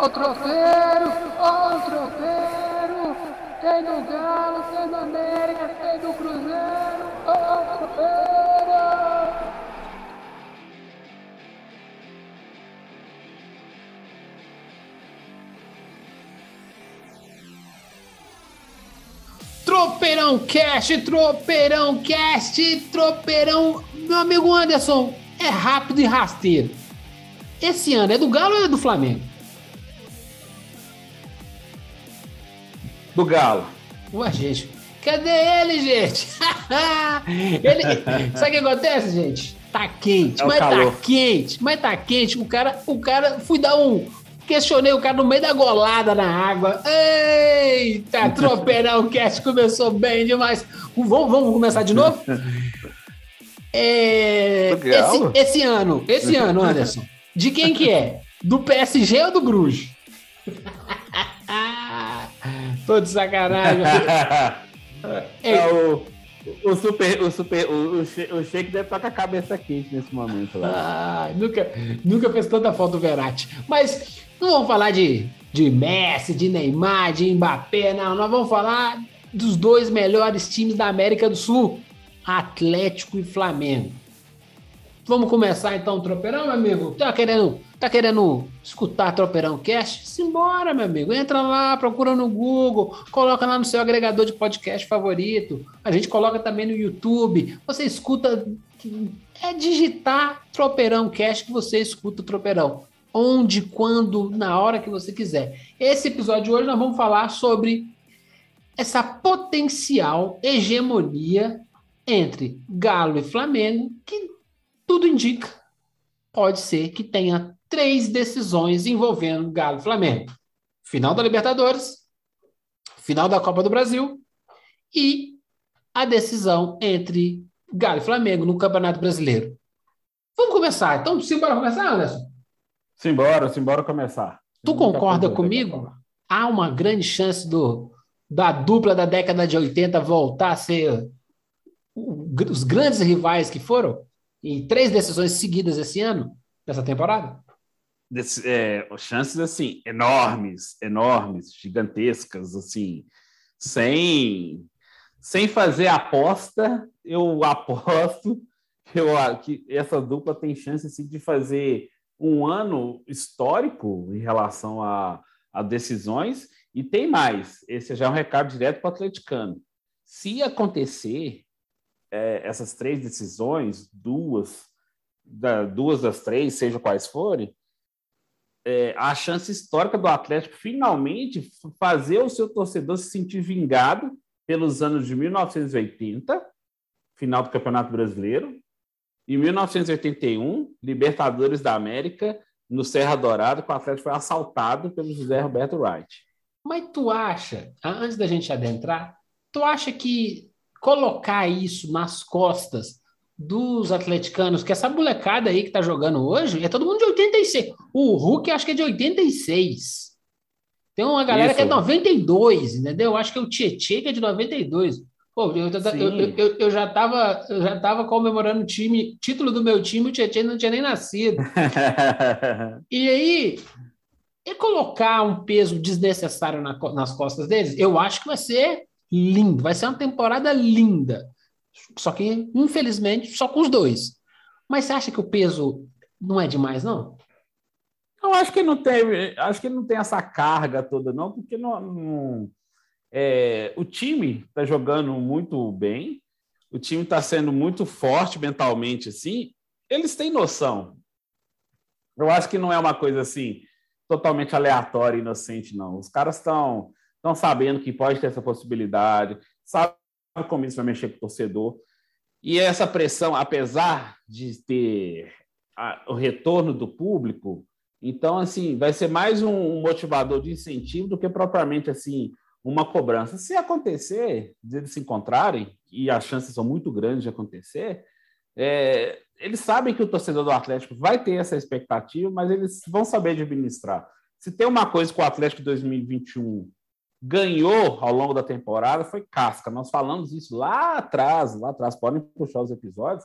Ó o tropeiro, ó o tropeiro. Tem do Galo, tem do América, tem do Cruzeiro. Ó o tropeiro. Tropeirão Cast, Tropeirão Cast, Tropeirão. Meu amigo Anderson, é rápido e rasteiro. Esse ano é do Galo ou é do Flamengo? Do Galo. Ué, gente, cadê ele, gente? ele... Sabe o que acontece, gente? Tá quente, É o mas calor. tá quente, mas tá quente. O cara, o cara, fui dar um. Questionei o cara no meio da golada na água. Eita, tropeirão cast começou bem demais. Vamos, vamos começar de novo? É, esse, esse ano, esse ano, Anderson, de quem que é? Do PSG ou do Bruges? Tô de sacanagem. É, o, o super, o super, o, o, o Sheik deve estar com a cabeça quente nesse momento lá. Ah, nunca, nunca fez tanta falta o Verratti. Mas não vamos falar de, de Messi, de Neymar, de Mbappé, não. Nós vamos falar dos dois melhores times da América do Sul, Atlético e Flamengo. Vamos começar então o Tropeirão, meu amigo? Tá querendo, tá querendo escutar Tropeirão Cast? Simbora, meu amigo. Entra lá, procura no Google, coloca lá no seu agregador de podcast favorito. A gente coloca também no YouTube. Você escuta. É digitar Tropeirão Cast que você escuta o Tropeirão. Onde, quando, na hora que você quiser. Esse episódio de hoje nós vamos falar sobre essa potencial hegemonia entre Galo e Flamengo, que tudo indica, pode ser que tenha três decisões envolvendo Galo e Flamengo: final da Libertadores, final da Copa do Brasil e a decisão entre Galo e Flamengo no Campeonato Brasileiro. Vamos começar. Então, simbora começar, Anderson? Simbora, simbora começar. Tu concorda comigo? Há uma grande chance do, da dupla da década de 80 voltar a ser os grandes rivais que foram? Em três decisões seguidas esse ano, nessa temporada? Desse- é, chances assim enormes, enormes, gigantescas, assim, sem sem fazer aposta, eu aposto que, eu, que essa dupla tem chance assim, de fazer um ano histórico em relação a, a decisões e tem mais. Esse já é um recado direto para o atleticano. Se acontecer é, essas três decisões, duas, da- duas das três, seja quais forem, é, a chance histórica do Atlético finalmente fazer o seu torcedor se sentir vingado pelos anos de 1980, final do Campeonato Brasileiro, e 1981, Libertadores da América, no Serra Dourada, que o Atlético foi assaltado pelo José Roberto Wright. Mas tu acha, antes da gente adentrar, tu acha que colocar isso nas costas dos atleticanos, que essa molecada aí que tá jogando hoje, é todo mundo de 86. O Hulk acho que é de 86. Tem uma galera que é Isso. 92, entendeu? Eu acho que é o Tietchan que é de 92. Pô, eu, eu, Sim. eu, eu, eu já tava, eu já tava comemorando o time, título do meu time, o Tietchan não tinha nem nascido. E aí, e colocar um peso desnecessário na nas costas deles, eu acho que vai ser lindo, vai ser uma temporada linda. Só que, infelizmente, só com os dois. Mas você acha que o peso não é demais, não? Eu acho que não tem, acho que não tem essa carga toda, não, porque não, não- é, o time está jogando muito bem, o time está sendo muito forte mentalmente, assim, eles têm noção. Eu acho que não é uma coisa assim totalmente aleatória, inocente, não. Os caras estão estão sabendo que pode ter essa possibilidade, sabem como isso vai mexer com o torcedor. E essa pressão, apesar de ter a- o retorno do público, então, assim, vai ser mais um, motivador de incentivo do que propriamente, assim, uma cobrança. Se acontecer, eles se encontrarem, e as chances são muito grandes de acontecer, é, eles sabem que o torcedor do Atlético vai ter essa expectativa, mas eles vão saber administrar. Se tem uma coisa que o Atlético 2021 ganhou ao longo da temporada, foi casca. Nós falamos isso lá atrás, lá atrás, podem puxar os episódios,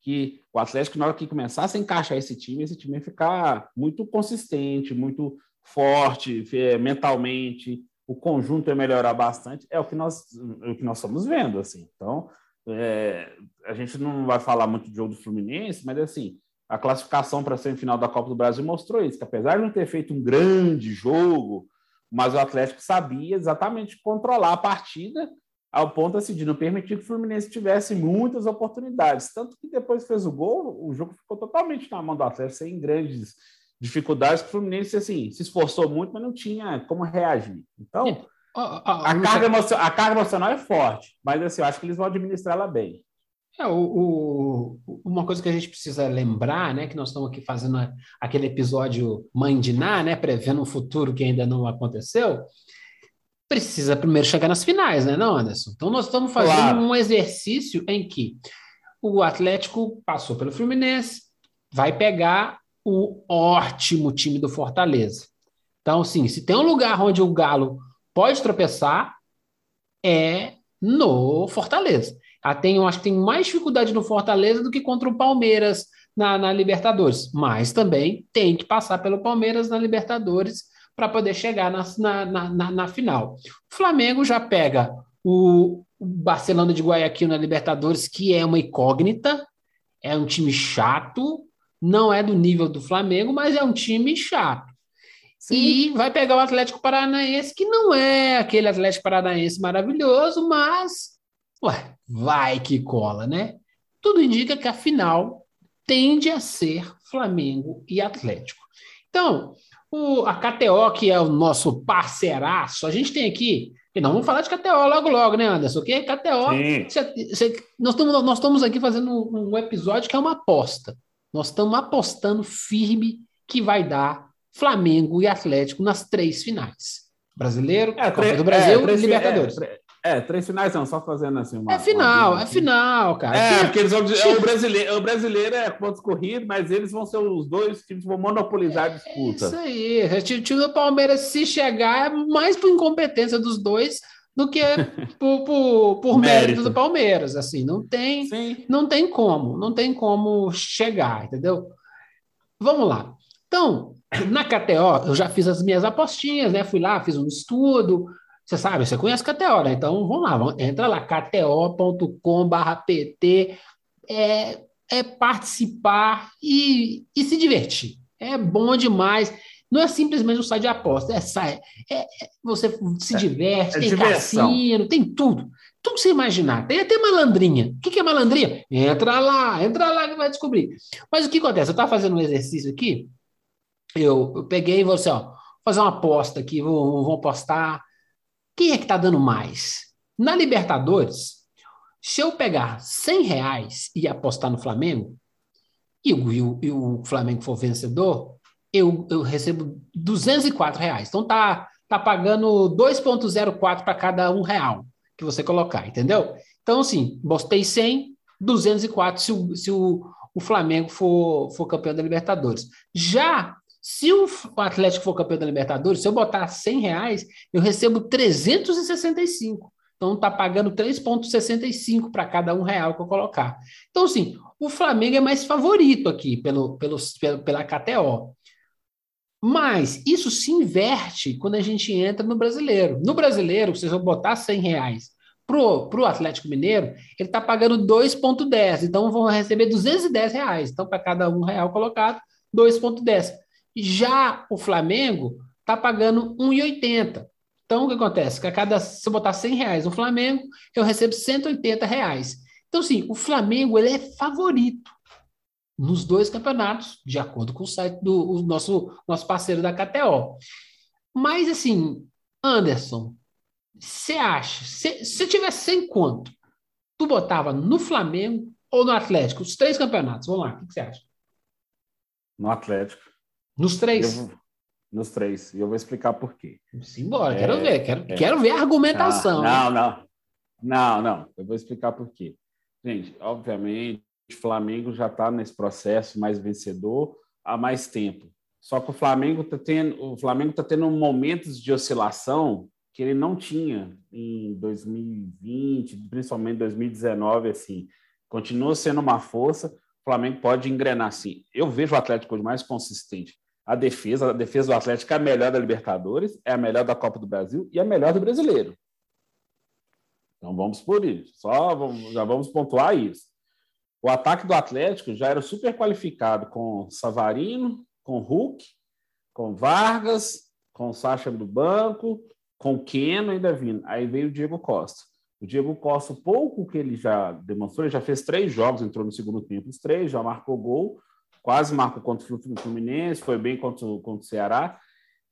que o Atlético, na hora que começasse a encaixar esse time, esse time ia ficar muito consistente, muito forte é, mentalmente, o conjunto é melhorar bastante, é o que nós, o que nós estamos vendo, assim. Então, é, a gente não vai falar muito de jogo do Fluminense, mas assim, a classificação para a semifinal da Copa do Brasil mostrou isso, que apesar de não ter feito um grande jogo, mas o Atlético sabia exatamente controlar a partida ao ponto assim, de não permitir que o Fluminense tivesse muitas oportunidades. Tanto que depois fez o gol, o jogo ficou totalmente na mão do Atlético, sem grandes dificuldades. O Fluminense assim, se esforçou muito, mas não tinha como reagir. Então, a, carga a carga emocional é forte, mas assim, eu acho que eles vão administrar ela bem. É, o, o, uma coisa que a gente precisa lembrar, né, que nós estamos aqui fazendo aquele episódio Mãe de Ná, né, prevendo um futuro que ainda não aconteceu, precisa primeiro chegar nas finais, né, não, Anderson? Então nós estamos fazendo claro. um exercício em que o Atlético passou pelo Fluminense, vai pegar o ótimo time do Fortaleza. Então, sim, se tem um lugar onde o Galo pode tropeçar, é no Fortaleza. Tem, eu acho que tem mais dificuldade no Fortaleza do que contra o Palmeiras na, na Libertadores, mas também tem que passar pelo Palmeiras na Libertadores para poder chegar na, na, na, na, final. O Flamengo já pega o, o Barcelona de Guayaquil na Libertadores, que é uma incógnita, é um time chato, não é do nível do Flamengo, mas é um time chato. Sim. E vai pegar o Atlético Paranaense, que não é aquele Atlético Paranaense maravilhoso, mas ué, vai que cola, né? Tudo indica que a final tende a ser Flamengo e Atlético. Então, o, a KTO, que é o nosso parceiraço, a gente tem aqui. E não vamos falar de KTO logo, logo, né, Anderson? Porque KTO. Cê, cê, nós, estamos, nós estamos aqui fazendo um episódio que é uma aposta. Nós estamos apostando firme que vai dar Flamengo e Atlético nas três finais. Brasileiro, é, Copa do Brasil é, e Libertadores. É, é, três finais não, só fazendo assim uma. É final, uma é final, cara. É, porque eles vão dizer, é, o, brasileiro, o brasileiro é pontos corridos, mas eles vão ser os dois times que vão monopolizar a disputa. Isso aí. O time do Palmeiras, se chegar, é mais por incompetência dos dois do que por, por, por mérito. mérito. do Palmeiras. Assim, não tem, não tem como, não tem como chegar, entendeu? Vamos lá. Então, na KTO, eu já fiz as minhas apostinhas, né? Fui lá, fiz um estudo, você sabe, você conhece KTO, né? Então vamos lá, vamos, entra lá, kto.com/pt, é, é participar e, e se divertir. É bom demais. Não é simplesmente um site de aposta, é, é, é você se é, diverte, é, tem diversão. cassino, tem tudo. Tudo que você imaginar. Tem até malandrinha. O que, que é malandrinha? Entra lá, entra lá que vai descobrir. Mas o que acontece? Eu estava fazendo um exercício aqui, eu, eu peguei e vou assim, ó, fazer uma aposta aqui, vou, vou apostar quem é que está dando mais? Na Libertadores, se eu pegar 100 reais e apostar no Flamengo, e o, e o, e o Flamengo for vencedor, eu, eu recebo 204 reais. Então tá, tá pagando 2,04 para cada um real que você colocar, entendeu? Então, assim, botei 100, 204 se o, se o, o Flamengo for, for campeão da Libertadores. Já se o Atlético for campeão da Libertadores, se eu botar 100 reais, eu recebo 365. Então tá pagando 3,65 para cada um real que eu colocar. Então, assim, o Flamengo é mais favorito aqui pelo, pelo, pela KTO. Mas isso se inverte quando a gente entra no brasileiro. No brasileiro, se eu botar 100 reais para o Atlético Mineiro, ele está pagando 2,10. Então vão receber 210 reais. Então, para cada um real colocado, 2,10. Já o Flamengo está pagando 1,80. Então, o que acontece? a cada, se eu botar 100 reais no Flamengo, eu recebo 180 reais. Então, sim, o Flamengo ele é favorito nos dois campeonatos, de acordo com o site do nosso, nosso parceiro da KTO. Mas, assim, Anderson, você acha, se, se tivesse 100 quanto, tu botava no Flamengo ou no Atlético? Os três campeonatos, vamos lá, o que você acha? No Atlético. Nos três? Eu, nos três. E eu vou explicar por quê. Simbora, é, quero ver. Quero, é, quero ver a argumentação. Ah, não, não. Não, não. Eu vou explicar por quê. Gente, obviamente, o Flamengo já está nesse processo mais vencedor há mais tempo. Só que o Flamengo está tendo, o Flamengo tá tendo momentos de oscilação que ele não tinha em 2020, principalmente 2019, assim. Continua sendo uma força, o Flamengo pode engrenar assim. Eu vejo o Atlético hoje mais consistente a defesa, a defesa do Atlético é a melhor da Libertadores, é a melhor da Copa do Brasil e a melhor do Brasileiro. Então vamos por isso. Só vamos, já vamos pontuar isso. O ataque do Atlético já era super qualificado com Savarino, com Hulk, com Vargas, com Sacha do banco, com Keno ainda vindo. Aí veio o Diego Costa. O Diego Costa, pouco que ele já demonstrou, ele já fez três jogos, entrou no segundo tempo, os três, já marcou gol, quase marcou contra o Fluminense, foi bem contra, contra o Ceará.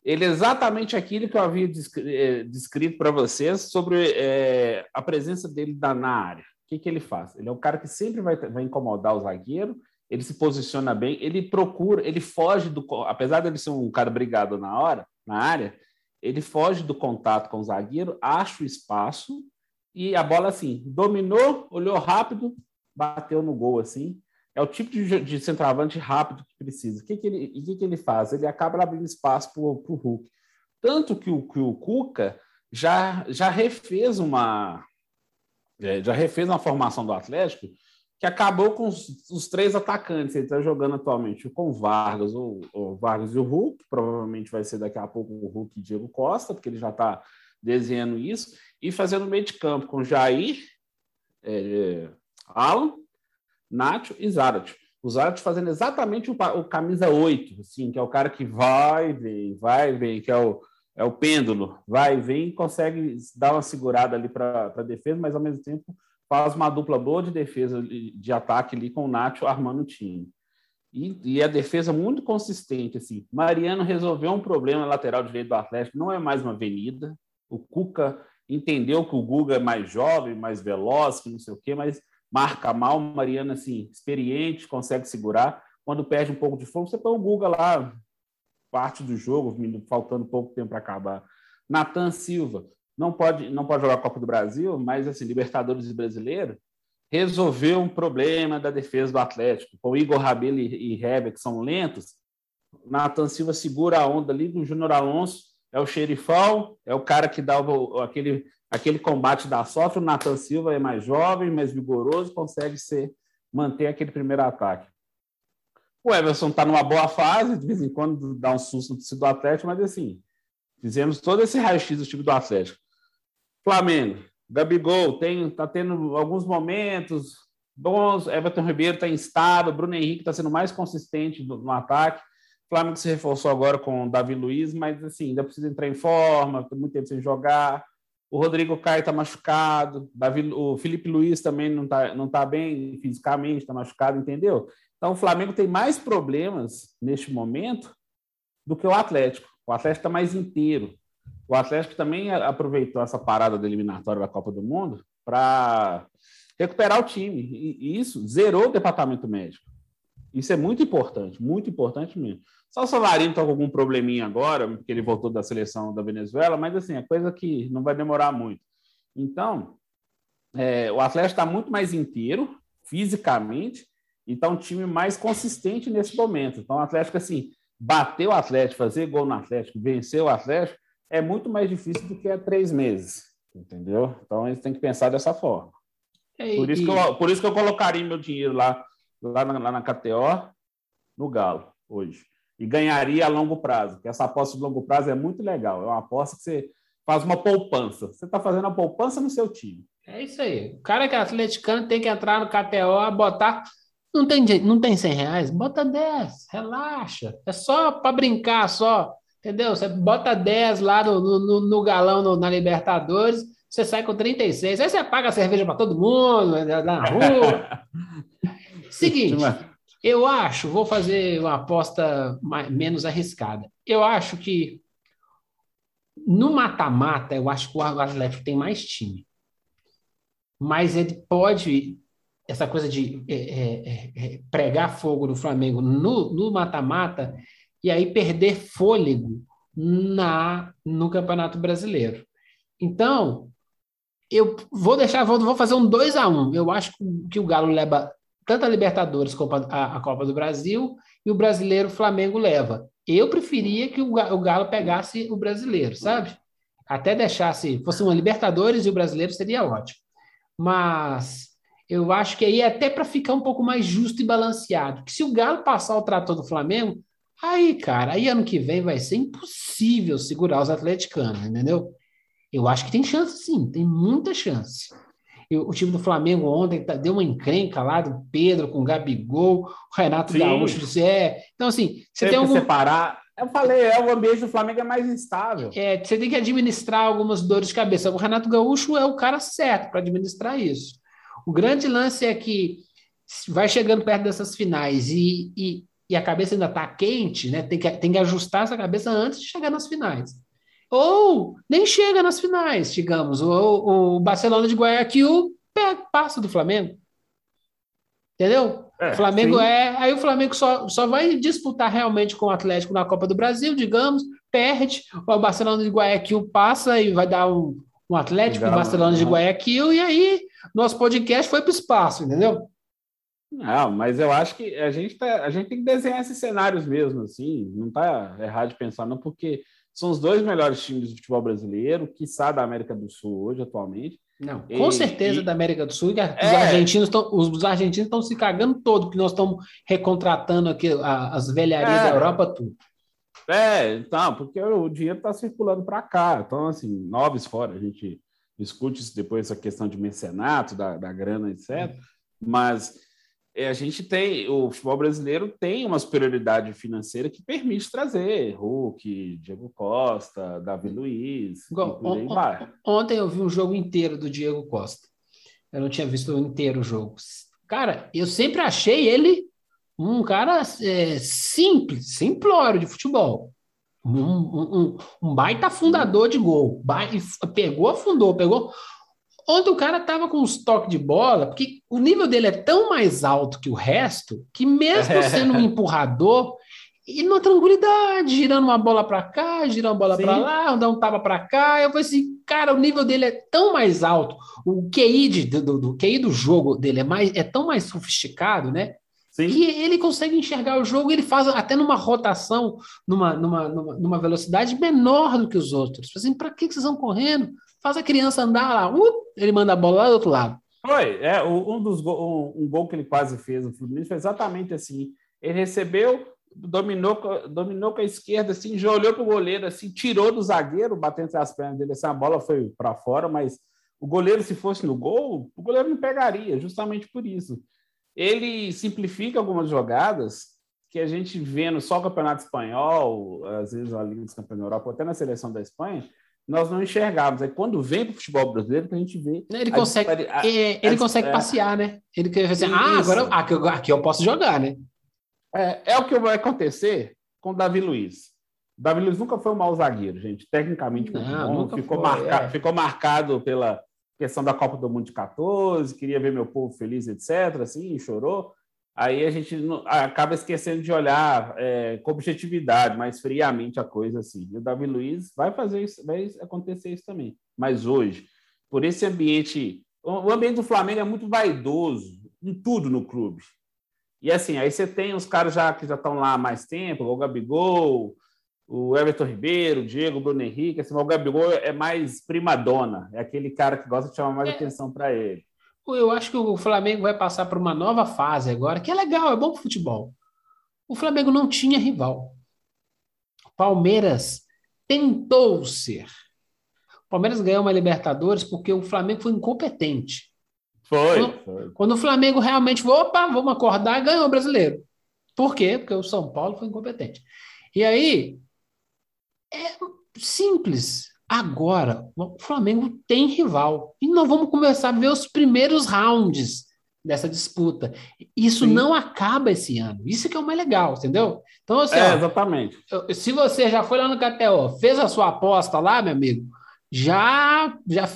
Ele é exatamente aquilo que eu havia eh, descrito para vocês sobre é, a presença dele na área. O que, que ele faz? Ele é um cara que sempre vai, vai incomodar o zagueiro, ele se posiciona bem, ele procura, ele foge do. Apesar de ele ser um cara brigado na hora, na área, ele foge do contato com o zagueiro, acha o espaço e a bola assim, dominou, olhou rápido, bateu no gol assim. É o tipo de, de centroavante rápido que precisa. O que, que, ele, que, que ele faz? Ele acaba abrindo espaço para o Hulk. Tanto que o, que o Cuca já, já refez uma é, já refez uma formação do Atlético que acabou com os, os três atacantes. Ele está jogando atualmente com o Vargas, o, o, Vargas e o Hulk. Provavelmente vai ser daqui a pouco o Hulk e Diego Costa, porque ele já está desenhando isso. E fazendo meio de campo com Jair, é, Alan Nacho e Zarat. O Zarat fazendo exatamente o, o, camisa 8, assim, que é o cara que vai, vem, vai, vem, que é o, é o pêndulo, vai, vem, consegue dar uma segurada ali para a defesa, mas ao mesmo tempo faz uma dupla boa de defesa, de ataque ali com o Nacho armando o time. E, e a defesa muito consistente, assim. Mariano resolveu um problema lateral direito do Atlético, não é mais uma avenida. O Cuca entendeu que o Guga é mais jovem, mais veloz, que não sei o quê, mas marca mal, o Mariano, assim, experiente, consegue segurar. Quando perde um pouco de fogo, você põe o Guga lá, parte do jogo, faltando pouco tempo para acabar. Natan Silva, não pode, não pode jogar Copa do Brasil, mas, assim, Libertadores e Brasileiro, resolveu um problema da defesa do Atlético. Com Igor Rabelo e, Heber, que são lentos, Natan Silva segura a onda ali, o Júnior Alonso é o xerifão, é o cara que dá o, aquele aquele combate da sorte, o Nathan Silva é mais jovem, mais vigoroso, consegue ser, manter aquele primeiro ataque. O Everson está numa boa fase, de vez em quando dá um susto no do Atlético, mas assim, fizemos todo esse raio-x do time do Atlético. Flamengo, Gabigol tem, tá tendo alguns momentos bons, Everton Ribeiro está instável, Bruno Henrique está sendo mais consistente no, no ataque. Flamengo se reforçou agora com o Davi Luiz, mas assim, ainda precisa entrar em forma, tem muito tempo sem jogar. O Rodrigo Caio está machucado, Davi, o Felipe Luiz também não está não tá bem fisicamente, está machucado, entendeu? Então o Flamengo tem mais problemas neste momento do que o Atlético. O Atlético está mais inteiro. O Atlético também aproveitou essa parada da eliminatória da Copa do Mundo para recuperar o time. E isso zerou o departamento médico. Isso é muito importante, muito importante mesmo. Só o Savarino está com algum probleminha agora, porque ele voltou da seleção da Venezuela, mas assim, é coisa que não vai demorar muito. Então, é, o Atlético está muito mais inteiro, fisicamente, e está um time mais consistente nesse momento. Então, o Atlético, assim, bater o Atlético, fazer gol no Atlético, vencer o Atlético, é muito mais difícil do que há três meses, entendeu? Então, eles têm que pensar dessa forma. É, por, isso que eu, por isso que eu colocaria meu dinheiro lá, lá na, lá na KTO, no Galo, hoje e ganharia a longo prazo, que essa aposta de longo prazo é muito legal. É uma aposta que você faz uma poupança. Você está fazendo a poupança no seu time. É isso aí. O cara que é atleticano tem que entrar no KTO, botar. Não tem, não tem 100 reais? Bota 10, relaxa. É só para brincar, só. Entendeu? Você bota 10 lá no, no, no galão no, na Libertadores, você sai com 36. Aí você paga a cerveja para todo mundo, na rua. Seguinte, eu acho, vou fazer uma aposta mais, menos arriscada. Eu acho que no mata-mata, eu acho que o Atlético tem mais time. Mas ele pode, essa coisa de é, é, é, é pregar fogo no Flamengo no mata-mata e aí perder fôlego na no Campeonato Brasileiro. Então, eu vou deixar, vou, vou fazer um 2 a 1 um. Eu acho que o Galo leva tanto a Libertadores como a, a Copa do Brasil, e o brasileiro Flamengo leva. Eu preferia que o, o Galo pegasse o brasileiro, sabe? Até deixasse, fosse uma Libertadores e o brasileiro seria ótimo. Mas eu acho que aí é até para ficar um pouco mais justo e balanceado. Que se o Galo passar o trator do Flamengo, Aí, cara, aí ano que vem vai ser impossível segurar os atleticanos, entendeu? Eu acho que tem chance, sim, tem muita chance. O time do Flamengo ontem tá, deu uma encrenca lá do Pedro com o Gabigol, o Renato sim. Gaúcho disse, é. Então, assim, você tem, tem algum... separar. Eu falei, é, o ambiente do Flamengo é mais instável. É, você tem que administrar algumas dores de cabeça. O Renato Gaúcho é o cara certo para administrar isso. O grande lance é que vai chegando perto dessas finais e, e, e a cabeça ainda está quente, né? Tem que, tem que ajustar essa cabeça antes de chegar nas finais. Ou nem chega nas finais, digamos. O, o Barcelona de Guayaquil passa do Flamengo. Entendeu? É, o Flamengo sim. é. Aí o Flamengo só, só vai disputar realmente com o Atlético na Copa do Brasil, digamos, perde. O Barcelona de Guayaquil passa e vai dar um, um Atlético Legal, Barcelona de Guayaquil, e aí nosso podcast foi para o espaço, entendeu? Não, mas eu acho que a gente, tá, a gente tem que desenhar esses cenários mesmo, assim, não está errado de pensar, não, porque são os dois melhores times do futebol brasileiro, que quiçá da América do Sul hoje, atualmente. Não, com e, certeza e... da América do Sul, os é... argentinos estão os argentinos estão se cagando todo, porque nós estamos recontratando aqui as velharias é... da Europa tudo. É, então, porque o dinheiro está circulando para cá. Então, assim, noves fora, a gente discute isso depois, essa questão de mecenato, da, da grana, etc. Mas é, a gente tem, o futebol brasileiro tem uma superioridade financeira que permite trazer Hulk, Diego Costa, Davi Luiz. Igual, on, ontem eu vi um jogo inteiro do Diego Costa. Eu não tinha visto inteiro o jogo. Cara, eu sempre achei ele um cara é, simples, simplório de futebol. Um, um, um, baita fundador de gol. Pegou, afundou, pegou. Ontem o cara tava com uns toques de bola, porque o nível dele é tão mais alto que o resto, que mesmo sendo um empurrador, e numa tranquilidade, girando uma bola para cá, girando uma bola para lá, dando um tapa para cá. Eu falei assim, cara, o nível dele é tão mais alto, o QI, de, do, do, QI do jogo dele é, mais, é tão mais sofisticado, né? Sim. que ele consegue enxergar o jogo, ele faz até numa rotação, numa, numa, numa, numa velocidade menor do que os outros. Assim, para que vocês vão correndo? Faz a criança andar lá, uh, ele manda a bola lá do outro lado. Foi, é, um dos um, um gol que ele quase fez no Fluminense foi exatamente assim. Ele recebeu, dominou, dominou com a esquerda, assim, já olhou para o goleiro, assim, tirou do zagueiro, batendo entre as pernas dele, assim, a bola foi para fora, mas o goleiro, se fosse no gol, o goleiro não pegaria, justamente por isso ele simplifica algumas jogadas que a gente vendo só o Campeonato Espanhol, às vezes a Liga dos Campeões da Europa, até na seleção da Espanha, nós não enxergamos. Aí quando vem para o futebol brasileiro, que a gente vê. Ele consegue, a, é, ele a, consegue a, passear, né? Ele quer dizer, ah, agora aqui, aqui, eu posso jogar, né? É, é o que vai acontecer com o Davi Luiz. O Davi Luiz nunca foi um mau zagueiro, gente. Tecnicamente, não, bom, ficou, foi, marca, é. ficou marcado pela questão da Copa do Mundo de 14, queria ver meu povo feliz, etc. Assim, chorou. Aí a gente acaba esquecendo de olhar é, com objetividade, mais friamente a coisa assim. E o Davi Luiz vai fazer isso, vai acontecer isso também. Mas hoje, por esse ambiente, o ambiente do Flamengo é muito vaidoso em tudo no clube. E assim, aí você tem os caras já que já estão lá há mais tempo, o Gabigol, o Everton Ribeiro, o Diego, o Bruno Henrique, assim, o Gabigol é mais primadona, é aquele cara que gosta de chamar mais é. atenção para ele. Eu acho que o Flamengo vai passar por uma nova fase agora, que é legal, é bom para futebol. O Flamengo não tinha rival. Palmeiras tentou ser. O Palmeiras ganhou uma Libertadores porque o Flamengo foi incompetente. Foi. Quando, foi. quando o Flamengo realmente falou, opa, vamos acordar, ganhou o brasileiro. Por quê? Porque o São Paulo foi incompetente. E aí, é simples. Agora, o Flamengo tem rival. E nós vamos começar a ver os primeiros rounds dessa disputa. Isso Sim. não acaba esse ano. Isso que é o mais legal, entendeu? Então, assim, é, ó, exatamente. Se você já foi lá no KTO, fez a sua aposta lá, meu amigo, já, já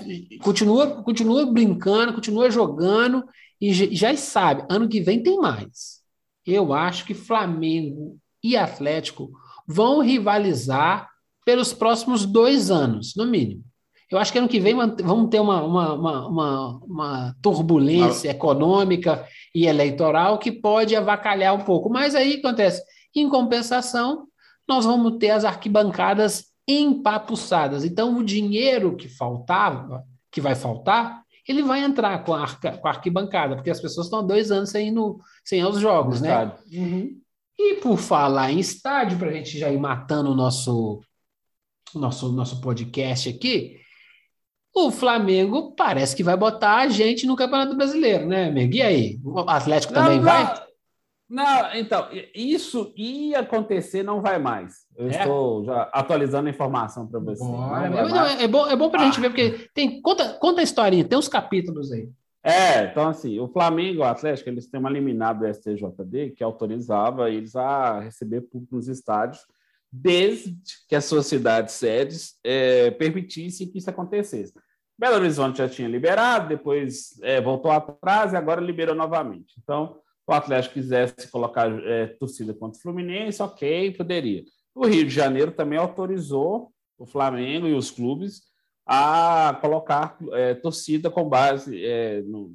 continua, continua brincando, continua jogando e já sabe, ano que vem tem mais. Eu acho que Flamengo e Atlético vão rivalizar pelos próximos dois anos, no mínimo. Eu acho que ano que vem vamos ter uma, uma, uma, uma, turbulência econômica e eleitoral que pode avacalhar um pouco. Mas aí acontece, em compensação, nós vamos ter as arquibancadas empapuçadas. Então, o dinheiro que faltava, que vai faltar, ele vai entrar com a, arca, com a arquibancada, porque as pessoas estão há dois anos sem ir, no, sem ir aos jogos, né? Uhum. E por falar em estádio, para a gente já ir matando o nosso, nosso, nosso podcast aqui, o Flamengo parece que vai botar a gente no Campeonato Brasileiro, né, amigo? E aí? O Atlético também não, vai? Não, então, isso ia acontecer, não vai mais. Eu É? estou já atualizando a informação para você. Bora, Não não, é, bom, é bom para a gente Ah. ver, porque tem. Conta, conta a historinha, tem uns capítulos aí. É, então assim, o Flamengo e o Atlético, eles têm uma liminar do STJD que autorizava eles a receber público nos estádios, desde que as suas cidades sedes eh, permitissem que isso acontecesse. Belo Horizonte já tinha liberado, depois eh, voltou atrás e agora liberou novamente. Então, o Atlético quisesse colocar eh, torcida contra o Fluminense, ok, poderia. O Rio de Janeiro também autorizou o Flamengo e os clubes a colocar é, torcida com base é, no,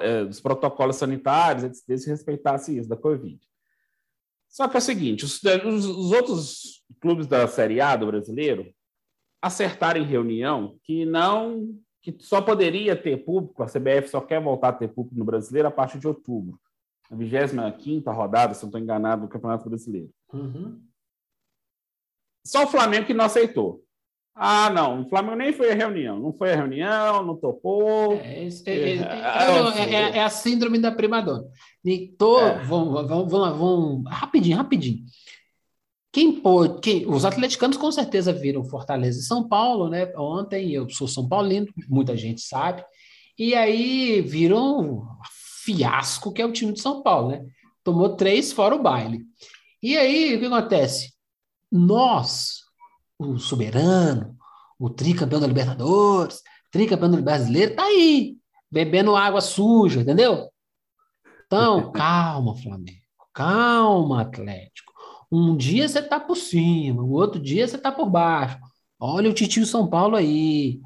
é, nos protocolos sanitários, etc., se respeitasse isso da Covid. Só que é o seguinte: os- os outros clubes da Série A do brasileiro acertaram em reunião que não que só poderia ter público, a CBF só quer voltar a ter público no brasileiro a partir de outubro, na 25 rodada, se não estou enganado, do Campeonato Brasileiro. Só o Flamengo que não aceitou. Ah, não, o Flamengo nem foi à reunião, não foi à reunião, não topou. É, é- é- É, é- é- é a síndrome da primadona. E tô, É. vamos, vamos, vamos, lá, vamos- rapidinho, rapidinho. Quem pôde, quem, os atleticanos com certeza viram Fortaleza e São Paulo, né? Ontem eu sou São Paulino, muita gente sabe. E aí viram um fiasco que é o time de São Paulo, né? Tomou três fora o baile. E aí o que acontece? Nós, o soberano, o tricampeão da Libertadores, tricampeão do brasileiro, tá aí, bebendo água suja, entendeu? Então, calma, Flamengo. Calma, Atlético. Um dia você tá por cima, o outro dia você tá por baixo. Olha o titio São Paulo aí.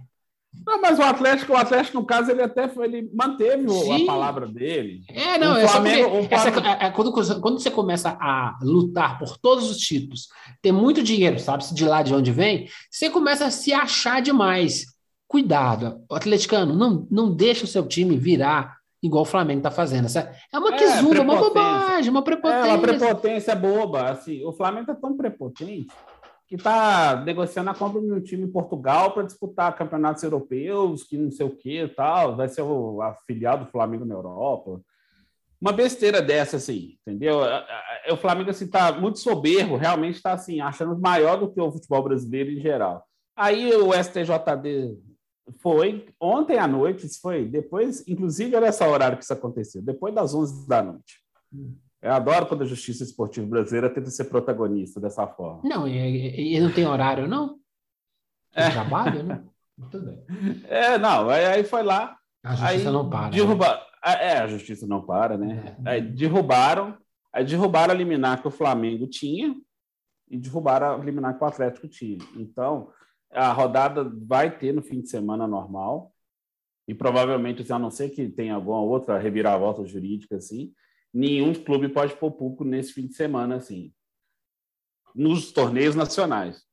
Não, mas o Atlético, o Atlético, no caso, ele até foi, ele manteve Sim. a palavra dele. É, não, é Flamengo- porque o essa- Flamengo- é- é quando, quando você começa a lutar por todos os títulos, ter muito dinheiro, sabe-se de lá de onde vem, você começa a se achar demais. Cuidado, o atleticano, não, não deixa o seu time virar igual o Flamengo está fazendo. Essa- É uma É, quizumba, uma bobagem, uma É prepotência. uma prepotência boba. Assim, o Flamengo é tão prepotente que está negociando a compra de um time em Portugal para disputar campeonatos europeus, que não sei o que tal, vai ser o, a filial do Flamengo na Europa. Uma besteira dessa, assim, entendeu? O Flamengo assim, está muito soberbo, realmente está assim, achando maior do que o futebol brasileiro em geral. Aí o STJD foi ontem à noite, isso foi depois, inclusive era esse horário que isso aconteceu, depois das 11 da noite. Eu adoro quando a justiça esportiva brasileira tenta ser protagonista dessa forma. Não, e, e- não tem horário, não? Tem É. trabalho, né? Tudo bem. É, não, aí, aí foi lá, A justiça não para. né? derruba... ah, É, a justiça não para, né? Aí derrubaram, aí derrubaram a liminar que o Flamengo tinha e derrubaram a liminar que o Atlético tinha. Então, a rodada vai ter no fim de semana normal. E provavelmente, a não ser que tenha alguma outra reviravolta jurídica assim, nenhum clube pode pôr público nesse fim de semana assim, nos torneios nacionais.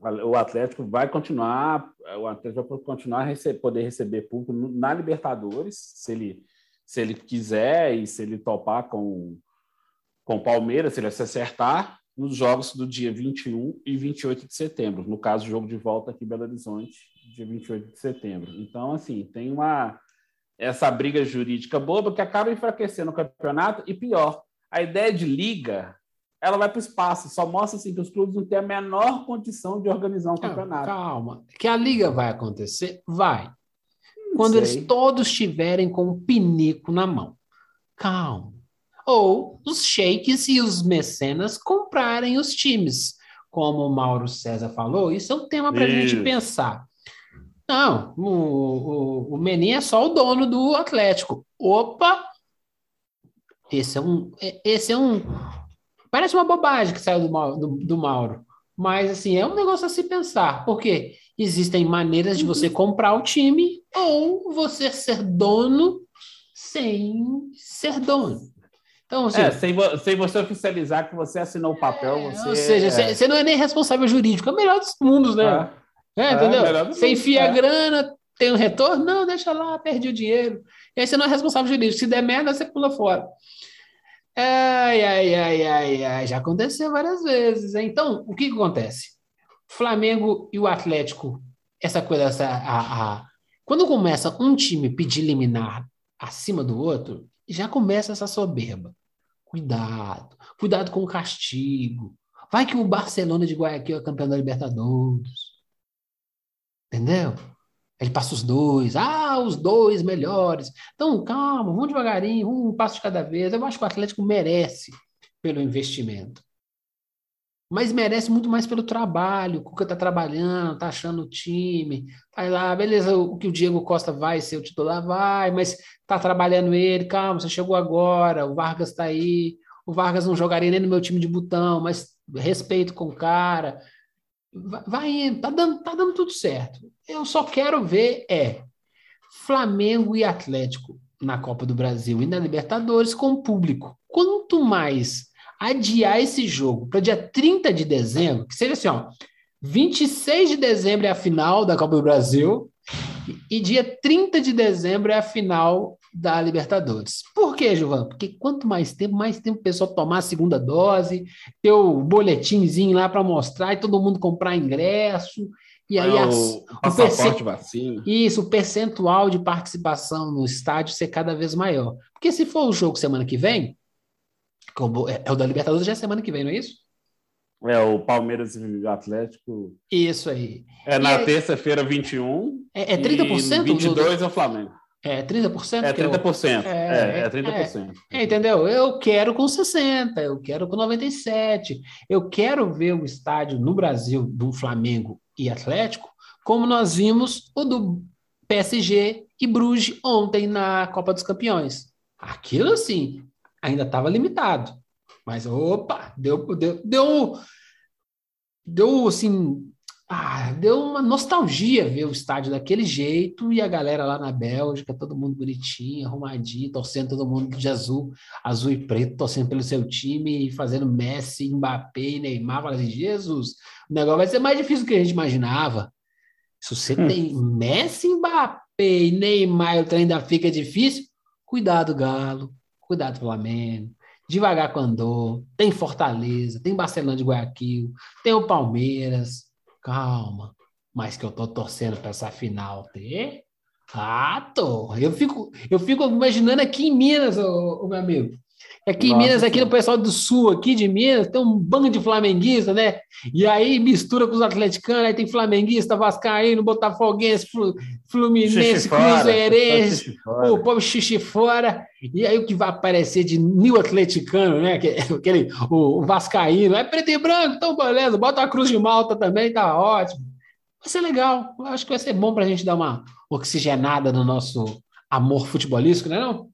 O Atlético vai continuar, o Atlético vai continuar a rece- poder receber público na Libertadores, se ele se ele quiser e se ele topar com com o Palmeiras, se ele se acertar nos jogos do dia 21 e 28 de setembro. No caso, o jogo de volta aqui em Belo Horizonte, dia 28 de setembro. Então, assim, tem uma essa briga jurídica boba que acaba enfraquecendo o campeonato e pior, a ideia de liga, ela vai para o espaço, só mostra assim que os clubes não têm a menor condição de organizar um campeonato. calma. Que a liga vai acontecer? Vai. Não Quando sei. eles todos estiverem com um pinico na mão. Calma. Ou os sheiks e os mecenas comprarem os times. Como o Mauro César falou, isso é um tema para a gente pensar. Não, o, o, o Menin é só o dono do Atlético. Opa! Esse é um. é- Esse é um. Parece uma bobagem que saiu do, do, do Mauro. Mas, assim, é um negócio a se pensar. Porque existem maneiras de você comprar o time ou você ser dono sem ser dono. Então, assim, É, sem, vo- sem você oficializar que você assinou o papel, é, você. ou seja, é, você, você não é nem responsável jurídico. É o melhor dos mundos, né? é. É, É, entendeu? Você mundo, enfia a é. grana, tem um retorno? Não, deixa lá, perdi o dinheiro. E aí você não é responsável jurídico. Se der merda, você pula fora. Ai, ai, ai, ai, ai, já aconteceu várias vezes. hein? Então, o que, que acontece? Flamengo e o Atlético, essa coisa, essa, a, a- quando começa um time pedir liminar acima do outro, já começa essa soberba. Cuidado, cuidado com o castigo. Vai que o Barcelona de Guayaquil é campeão da Libertadores. Entendeu? Ele passa os dois. Ah, os dois melhores. Então, calma, vamos devagarinho, um passo de cada vez. Eu acho que o Atlético merece pelo investimento. Mas merece muito mais pelo trabalho. O Cuca tá trabalhando, tá achando o time. Vai lá, beleza, o que o Diego Costa vai ser o titular, vai, mas tá trabalhando ele. Calma, você chegou agora. O Vargas tá aí. O Vargas não jogaria nem no meu time de botão, mas respeito com o cara. Vai, vai indo, tá dando, tá dando tudo certo. Eu só quero ver é Flamengo e Atlético na Copa do Brasil e na Libertadores com público. Quanto mais adiar esse jogo para dia 30 de dezembro, que seja assim, ó, 26 de dezembro é a final da Copa do Brasil e dia 30 de dezembro é a final da Libertadores. Por quê, Gilvan? Porque quanto mais tempo, mais tempo o pessoal tomar a segunda dose, ter o boletimzinho lá para mostrar e todo mundo comprar ingresso. E aí É o o passaporte perce- vacina. isso, o percentual de participação no estádio ser cada vez maior. Porque se for o jogo semana que vem, como é é o da Libertadores já é semana que vem, não é isso? É o Palmeiras e o Atlético. Isso aí. É na E aí- terça-feira, 21. É, é 30%? E do- 22 é o Flamengo. É 30%? É que eu- 30%. É, É, é 30%. É, entendeu? Eu quero com 60, eu quero com 97. Eu quero ver o estádio no Brasil do Flamengo e Atlético, como nós vimos o do PSG e Bruges ontem na Copa dos Campeões. Aquilo assim, ainda estava limitado. Mas opa, deu deu deu, deu assim, ah, deu uma nostalgia ver o estádio daquele jeito e a galera lá na Bélgica, todo mundo bonitinho, arrumadinho, torcendo todo mundo de azul, azul e preto, torcendo pelo seu time e fazendo Messi, Mbappé e Neymar. Fala assim, Jesus, o negócio vai ser mais difícil do que a gente imaginava. Se você Hum. tem Messi, Mbappé e Neymar e o trem ainda fica difícil, cuidado, Galo, cuidado, Flamengo. Devagar com andor, tem Fortaleza, tem Barcelona de Guayaquil, tem o Palmeiras, calma, mas que eu tô torcendo para essa final ter. Ah, tô. Eu fico, eu fico imaginando aqui em Minas, ô, meu amigo. Aqui em Nossa Minas, aqui no pessoal do sul, aqui de Minas, tem um bando de flamenguista, né? E aí mistura com os atleticanos, aí tem flamenguista, vascaíno, botafoguense, flu- fluminense, Xixi cruzeirense, o povo xixi fora, e aí o que vai aparecer de new atleticano, né? que- Aquele, o, o vascaíno, é preto e branco, então beleza, bota a cruz de malta também, tá ótimo. Vai ser legal, eu acho que vai ser bom pra gente dar uma oxigenada no nosso amor futebolístico, né não?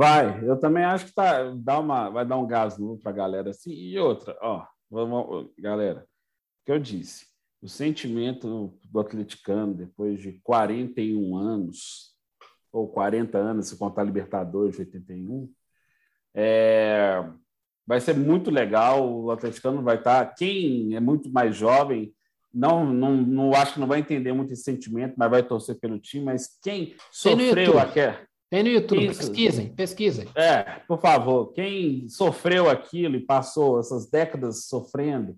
Vai, eu também acho que tá, dá uma, vai dar um gás novo para a galera assim. E outra, ó, vamos, galera, o que eu disse, o sentimento do atleticano depois de 41 anos, ou 40 anos, se contar Libertadores de 81, é, vai ser muito legal. O atleticano vai estar, quem é muito mais jovem, não, não, não acho que não vai entender muito esse sentimento, mas vai torcer pelo time. Mas quem Tem sofreu aquela Tem no YouTube, Isso. pesquisem, pesquisem. é, por favor, quem sofreu aquilo e passou essas décadas sofrendo,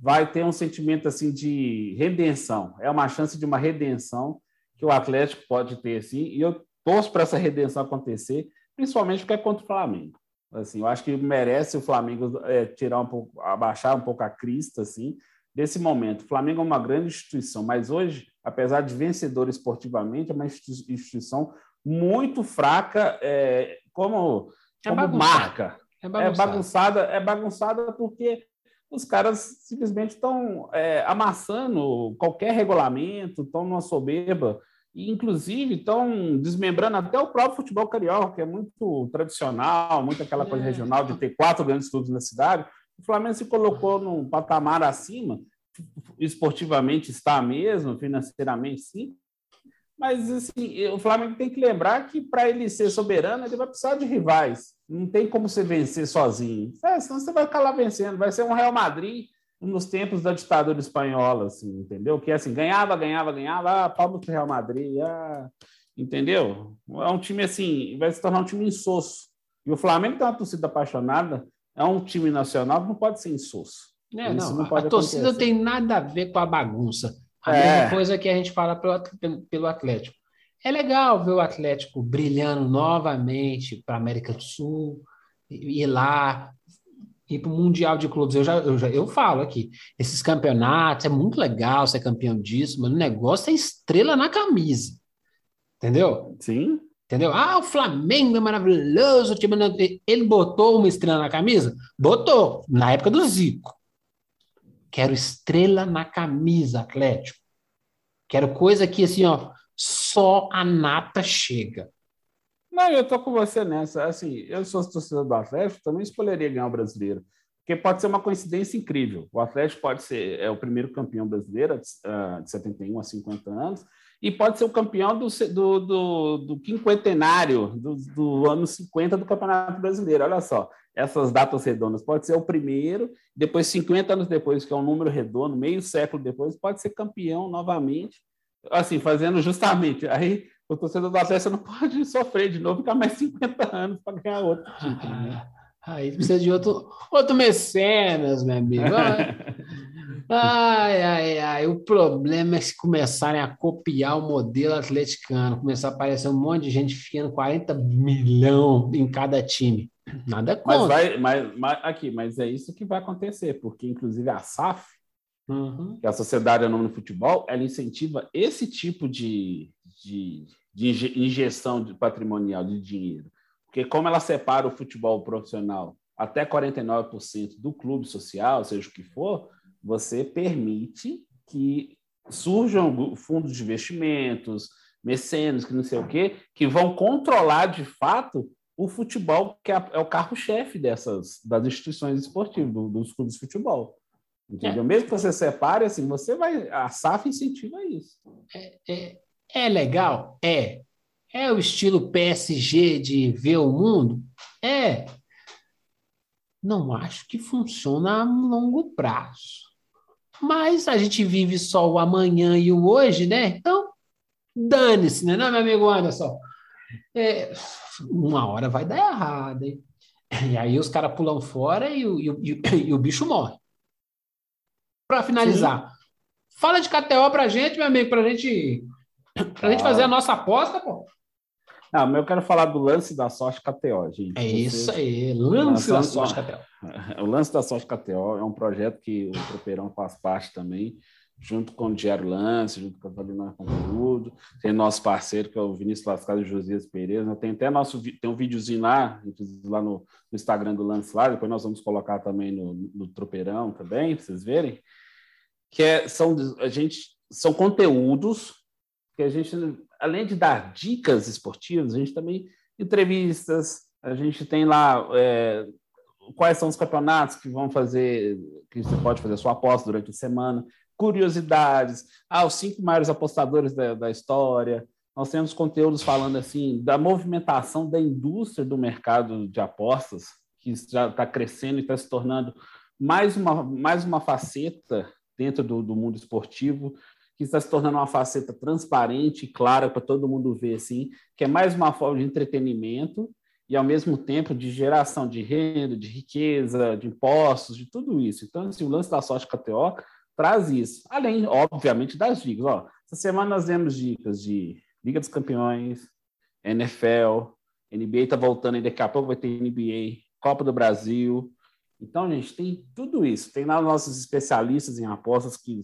vai ter um sentimento assim de redenção. É uma chance de uma redenção que o Atlético pode ter, sim, e eu torço para essa redenção acontecer, principalmente porque é contra o Flamengo. Assim, eu acho que merece o Flamengo é, tirar um pouco, abaixar um pouco a crista, assim, desse momento. O Flamengo é uma grande instituição, mas hoje, apesar de vencedor esportivamente, é uma institui- instituição muito fraca é, como, É como marca. É É bagunçado. bagunçada, é bagunçada porque os caras simplesmente estão é, amassando qualquer regulamento, estão numa soberba, e inclusive estão desmembrando até o próprio futebol carioca, que é muito tradicional, muito aquela coisa É. regional de ter quatro grandes clubes na cidade. O Flamengo se colocou num patamar acima, esportivamente está mesmo, financeiramente sim, mas assim, o Flamengo tem que lembrar que para ele ser soberano, ele vai precisar de rivais. Não tem como você vencer sozinho. É, senão você vai ficar lá vencendo. Vai ser um Real Madrid nos tempos da ditadura espanhola, assim, entendeu? Que assim, ganhava, ganhava, ganhava, ah, palmas pro Real Madrid, ah, entendeu? É um time assim, vai se tornar um time insosso. E o Flamengo tem uma torcida apaixonada, é um time nacional que não pode ser insosso. É, não, não a, a torcida tem nada a ver com a bagunça. A é. mesma coisa que a gente fala pelo, pelo Atlético. É legal ver o Atlético brilhando novamente para a América do Sul, ir lá, ir para o Mundial de Clubes. Eu já, eu já eu falo aqui, esses campeonatos é muito legal ser campeão disso, mas o negócio é estrela na camisa. Entendeu? Sim. Entendeu? Ah, o Flamengo é maravilhoso. Ele botou uma estrela na camisa? Botou, na época do Zico. Quero estrela na camisa, Atlético. Quero coisa que, assim, ó, só a nata chega. Não, eu tô com você nessa. Assim, eu sou torcedor do Atlético, também escolheria ganhar o brasileiro. Porque pode ser uma coincidência incrível. O Atlético pode ser é o primeiro campeão brasileiro de, de 71 a 50 anos, e pode ser o campeão do, do, do, do quinquentenário do, do ano 50 do Campeonato Brasileiro. Olha só, essas datas redondas. Pode ser o primeiro, depois, 50 anos depois, que é um número redondo, meio século depois, pode ser campeão novamente, assim, fazendo justamente. Aí o torcedor do Atlético não pode sofrer de novo, ficar mais 50 anos para ganhar outro título. Né? Aí precisa de outro, outro mecenas, meu amigo. Ai, ai, ai. O problema é se começarem a copiar o modelo atleticano, começar a aparecer um monte de gente fiando 40 milhões em cada time. Nada contra. Mas, vai, mas, mas, aqui, mas é isso que vai acontecer, porque inclusive a SAF, uhum. que é a Sociedade Anônima de Futebol, ela incentiva esse tipo de, de, de injeção de patrimonial de dinheiro. Porque como ela separa o futebol profissional até 49% do clube social, seja o que for, você permite que surjam fundos de investimentos, mecenas, que não sei o quê, que vão controlar de fato o futebol, que é, é o carro-chefe dessas das instituições esportivas, do, dos clubes de futebol. Entendeu? É. Mesmo que você separe, assim, você vai. A SAF incentiva isso. É, é, é legal? É. É o estilo PSG de ver o mundo? É. Não acho que funciona a longo prazo. Mas a gente vive só o amanhã e o hoje, né? Então, dane-se, né, não, meu amigo Anderson? É, uma hora vai dar errado, hein? E aí os caras pulam fora e o, e, o, e o bicho morre. Para finalizar, Sim. fala de KTO pra gente, meu amigo, pra gente, pra ah. gente fazer a nossa aposta, pô. Não, mas eu quero falar do lance da sorte KTO, gente. É isso aí, lance da sorte KTO. O lance da sorte KTO é um projeto que o Tropeirão faz parte também, junto com o Diário Lance, junto com a Valina Conteúdo. Tem nosso parceiro, que é o Vinícius Lascado e Josias Pereira. Tem até nosso tem um videozinho lá, lá no, no, Instagram do Lance lá, depois nós vamos colocar também no, no Tropeirão também, para vocês verem. Que é, são, a gente, são conteúdos que a gente além de dar dicas esportivas, a gente também entrevistas, a gente tem lá é, quais são os campeonatos que vão fazer, que você pode fazer sua aposta durante a semana, curiosidades, ah, os cinco maiores apostadores da, da história. Nós temos conteúdos falando assim da movimentação da indústria do mercado de apostas, que já está crescendo e está se tornando mais uma, mais uma faceta dentro do, do mundo esportivo que está se tornando uma faceta transparente e clara para todo mundo ver, assim, que é mais uma forma de entretenimento e, ao mesmo tempo, de geração de renda, de riqueza, de impostos, de tudo isso. Então, assim, o lance da sorte KTO traz isso. Além, obviamente, das dicas. Ó, essa semana nós demos dicas de Liga dos Campeões, NFL, NBA está voltando e daqui a pouco vai ter NBA, Copa do Brasil. Então, gente, tem tudo isso. Tem lá nossos especialistas em apostas que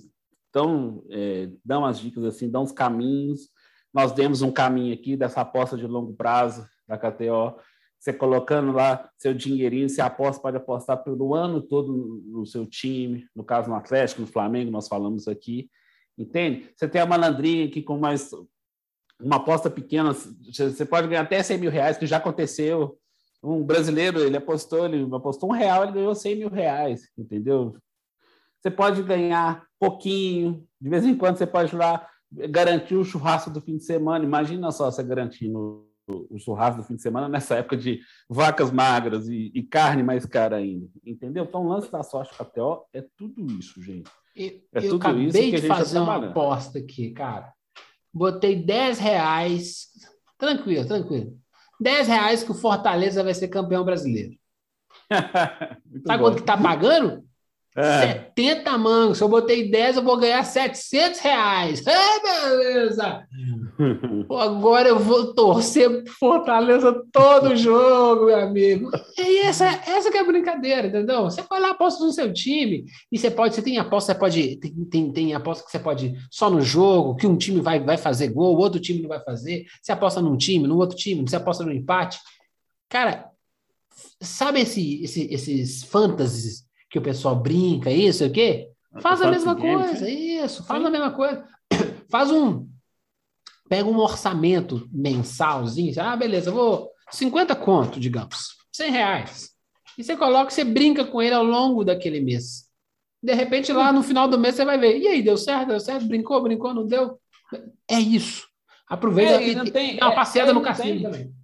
então, é, dão as dicas assim, dão os caminhos. Nós demos um caminho aqui dessa aposta de longo prazo da KTO. Você colocando lá seu dinheirinho, você aposta, pode apostar pelo ano todo no seu time, no caso no Atlético, no Flamengo, nós falamos aqui. Entende? Você tem a malandrinha aqui com mais uma aposta pequena, você pode ganhar até 100 mil reais, que já aconteceu. Um brasileiro, ele apostou, ele apostou um real, ele ganhou 100 mil reais, entendeu? Você pode ganhar pouquinho, de vez em quando você pode lá garantir o churrasco do fim de semana. Imagina só você garantindo o churrasco do fim de semana nessa época de vacas magras e, e carne mais cara ainda. Entendeu? Então, o lance da sorte KTO é tudo isso, gente. é eu tudo acabei isso que de a gente tá fazer tá uma aposta aqui, cara. Botei 10 reais. Tranquilo, tranquilo. 10 reais que o Fortaleza vai ser campeão brasileiro. Sabe quanto que tá pagando? É. 70 mangos. Se eu botei 10, eu vou ganhar 700 reais. Beleza! Pô, agora eu vou torcer Fortaleza todo jogo, meu amigo. E essa, essa que é a brincadeira, entendeu? Você vai lá, aposta no seu time. E você pode, você tem aposta, você pode. Tem, tem, tem aposta que você pode só no jogo, que um time vai, vai fazer gol, o outro time não vai fazer. Você aposta num time, no outro time, você aposta no empate. Cara, sabe esse, esse, esses fantasies que o pessoal brinca, isso, o quê? Faz a mesma coisa, isso, faz Sim. a mesma coisa. Faz um. Pega um orçamento mensalzinho, ah, beleza, vou. 50 conto, digamos, 100 reais. E você coloca, você brinca com ele ao longo daquele mês. De repente, lá no final do mês, você vai ver. E aí, deu certo? Deu certo? Brincou, brincou, não deu? É isso. Aproveita é, e, e tem, dá uma é, passeada é, no cassino também.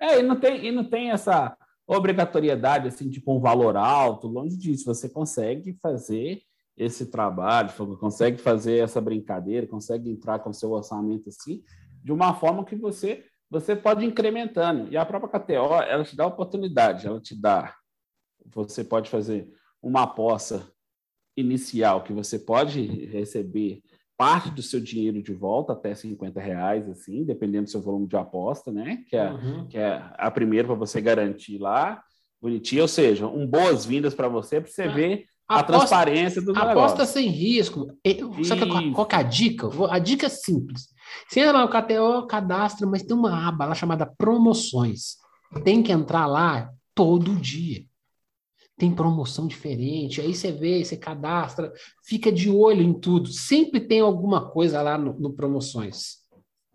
É, e não tem, e não tem essa obrigatoriedade, assim, tipo um valor alto, longe disso, você consegue fazer esse trabalho, consegue fazer essa brincadeira, consegue entrar com seu orçamento assim, de uma forma que você você pode ir incrementando. E a própria KTO, ela te dá oportunidade, ela te dá. Você pode fazer uma aposta inicial que você pode receber parte do seu dinheiro de volta, até 50 reais, assim, dependendo do seu volume de aposta, né? Que é, uhum. que é a primeira para você garantir lá, bonitinho. Ou seja, um boas-vindas para você, para você ah. ver a aposta, transparência do negócio. Aposta sem risco. Sabe qual, qual é a dica? A dica é simples. Você entra lá no KTO, cadastra, mas tem uma aba lá chamada promoções. Tem que entrar lá todo dia tem promoção diferente, aí você vê, você cadastra, fica de olho em tudo. Sempre tem alguma coisa lá no, no promoções.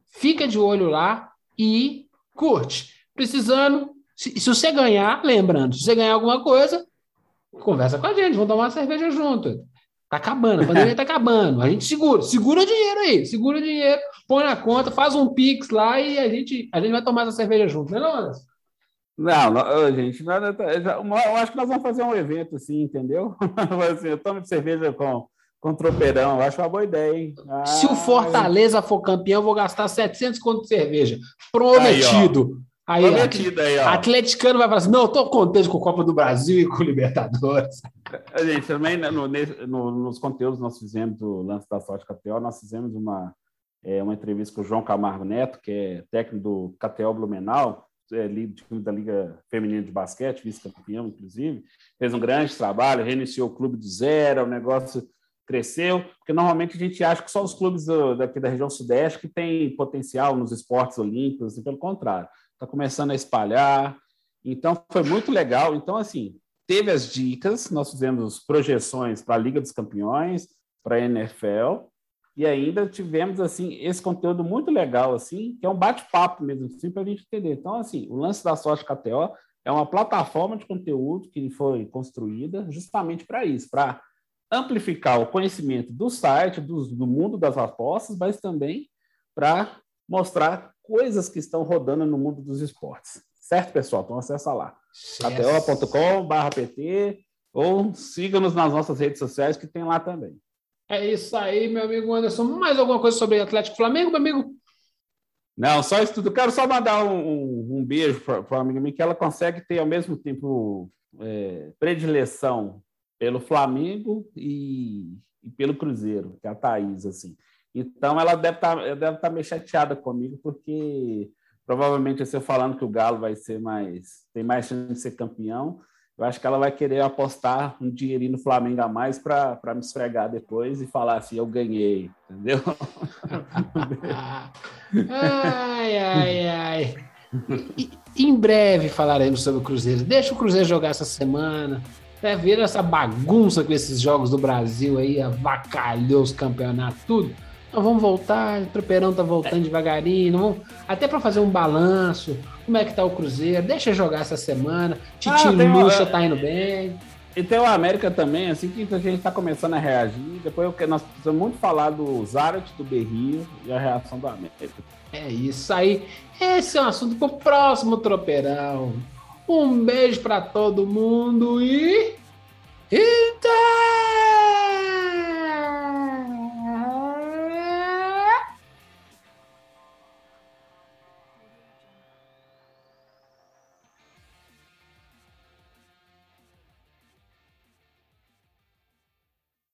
Fica de olho lá e curte. Precisando, se, se, você ganhar, lembrando, se você ganhar alguma coisa, conversa com a gente, vamos tomar uma cerveja junto. Tá acabando, a pandemia tá acabando. A gente segura, segura o dinheiro aí, segura o dinheiro, põe na conta, faz um pix lá e a gente, a gente vai tomar essa cerveja junto, né, Anderson? Não, não gente, nada, eu acho que nós vamos fazer um evento assim, entendeu? assim, eu tomo cerveja com, com tropeirão, eu acho uma boa ideia, hein? Ah, Se o Fortaleza for campeão, eu vou gastar 700 conto de cerveja. Prometido. Aí, ó. Prometido aí, ó. Atleticano vai falar assim: não, eu tô contente com a Copa do Brasil e com o Libertadores. A gente, também né, no, no, nos conteúdos nós fizemos do Lance da Sorte KTO, nós fizemos uma, é, uma entrevista com o João Camargo Neto, que é técnico do KTO Blumenau é, time da Liga Feminina de Basquete, vice-campeão, inclusive, fez um grande trabalho, reiniciou o clube do zero, o negócio cresceu, porque normalmente a gente acha que só os clubes do, daqui da região sudeste que tem potencial nos esportes olímpicos, assim, pelo contrário, está começando a espalhar, então foi muito legal. Então, assim, teve as dicas, nós fizemos projeções para a Liga dos Campeões, para a NFL, e ainda tivemos assim esse conteúdo muito legal assim, que é um bate-papo mesmo assim para a gente entender. Então assim, o lance da sorte KTO é uma plataforma de conteúdo que foi construída justamente para isso, para amplificar o conhecimento do site, do, do mundo das apostas, mas também para mostrar coisas que estão rodando no mundo dos esportes. Certo, pessoal? Então acessa lá. kto.com/pt ou siga-nos nas nossas redes sociais que tem lá também. É isso aí, meu amigo Anderson. Mais alguma coisa sobre Atlético Flamengo, meu amigo? Não, só isso tudo. Quero só mandar um, um, um beijo para a amiga minha, que ela consegue ter ao mesmo tempo é, predileção pelo Flamengo e, e, pelo Cruzeiro, que é a Thaís, assim. Então ela deve estar tá, deve tá meio chateada comigo, porque provavelmente eu falando que o Galo vai ser mais, tem mais chance de ser campeão eu acho que ela vai querer apostar um dinheirinho no Flamengo a mais para me esfregar depois e falar assim: eu ganhei, entendeu? ai, ai, ai. Em breve falaremos sobre o Cruzeiro. Deixa o Cruzeiro jogar essa semana. Né? Ver essa bagunça com esses jogos do Brasil aí, avacalhou os campeonatos, tudo. Então vamos voltar, o tropeirão tá voltando é. devagarinho, vamos, até para fazer um balanço, como é que tá o Cruzeiro, deixa jogar essa semana, Titi ah, Lucha uma... tá indo bem. E tem o América também, assim que a gente tá começando a reagir, depois eu, nós precisamos muito falar do Zarat, do Berrio e a reação do América. É isso aí, esse é um assunto pro próximo tropeirão. Um beijo para todo mundo e... Eita!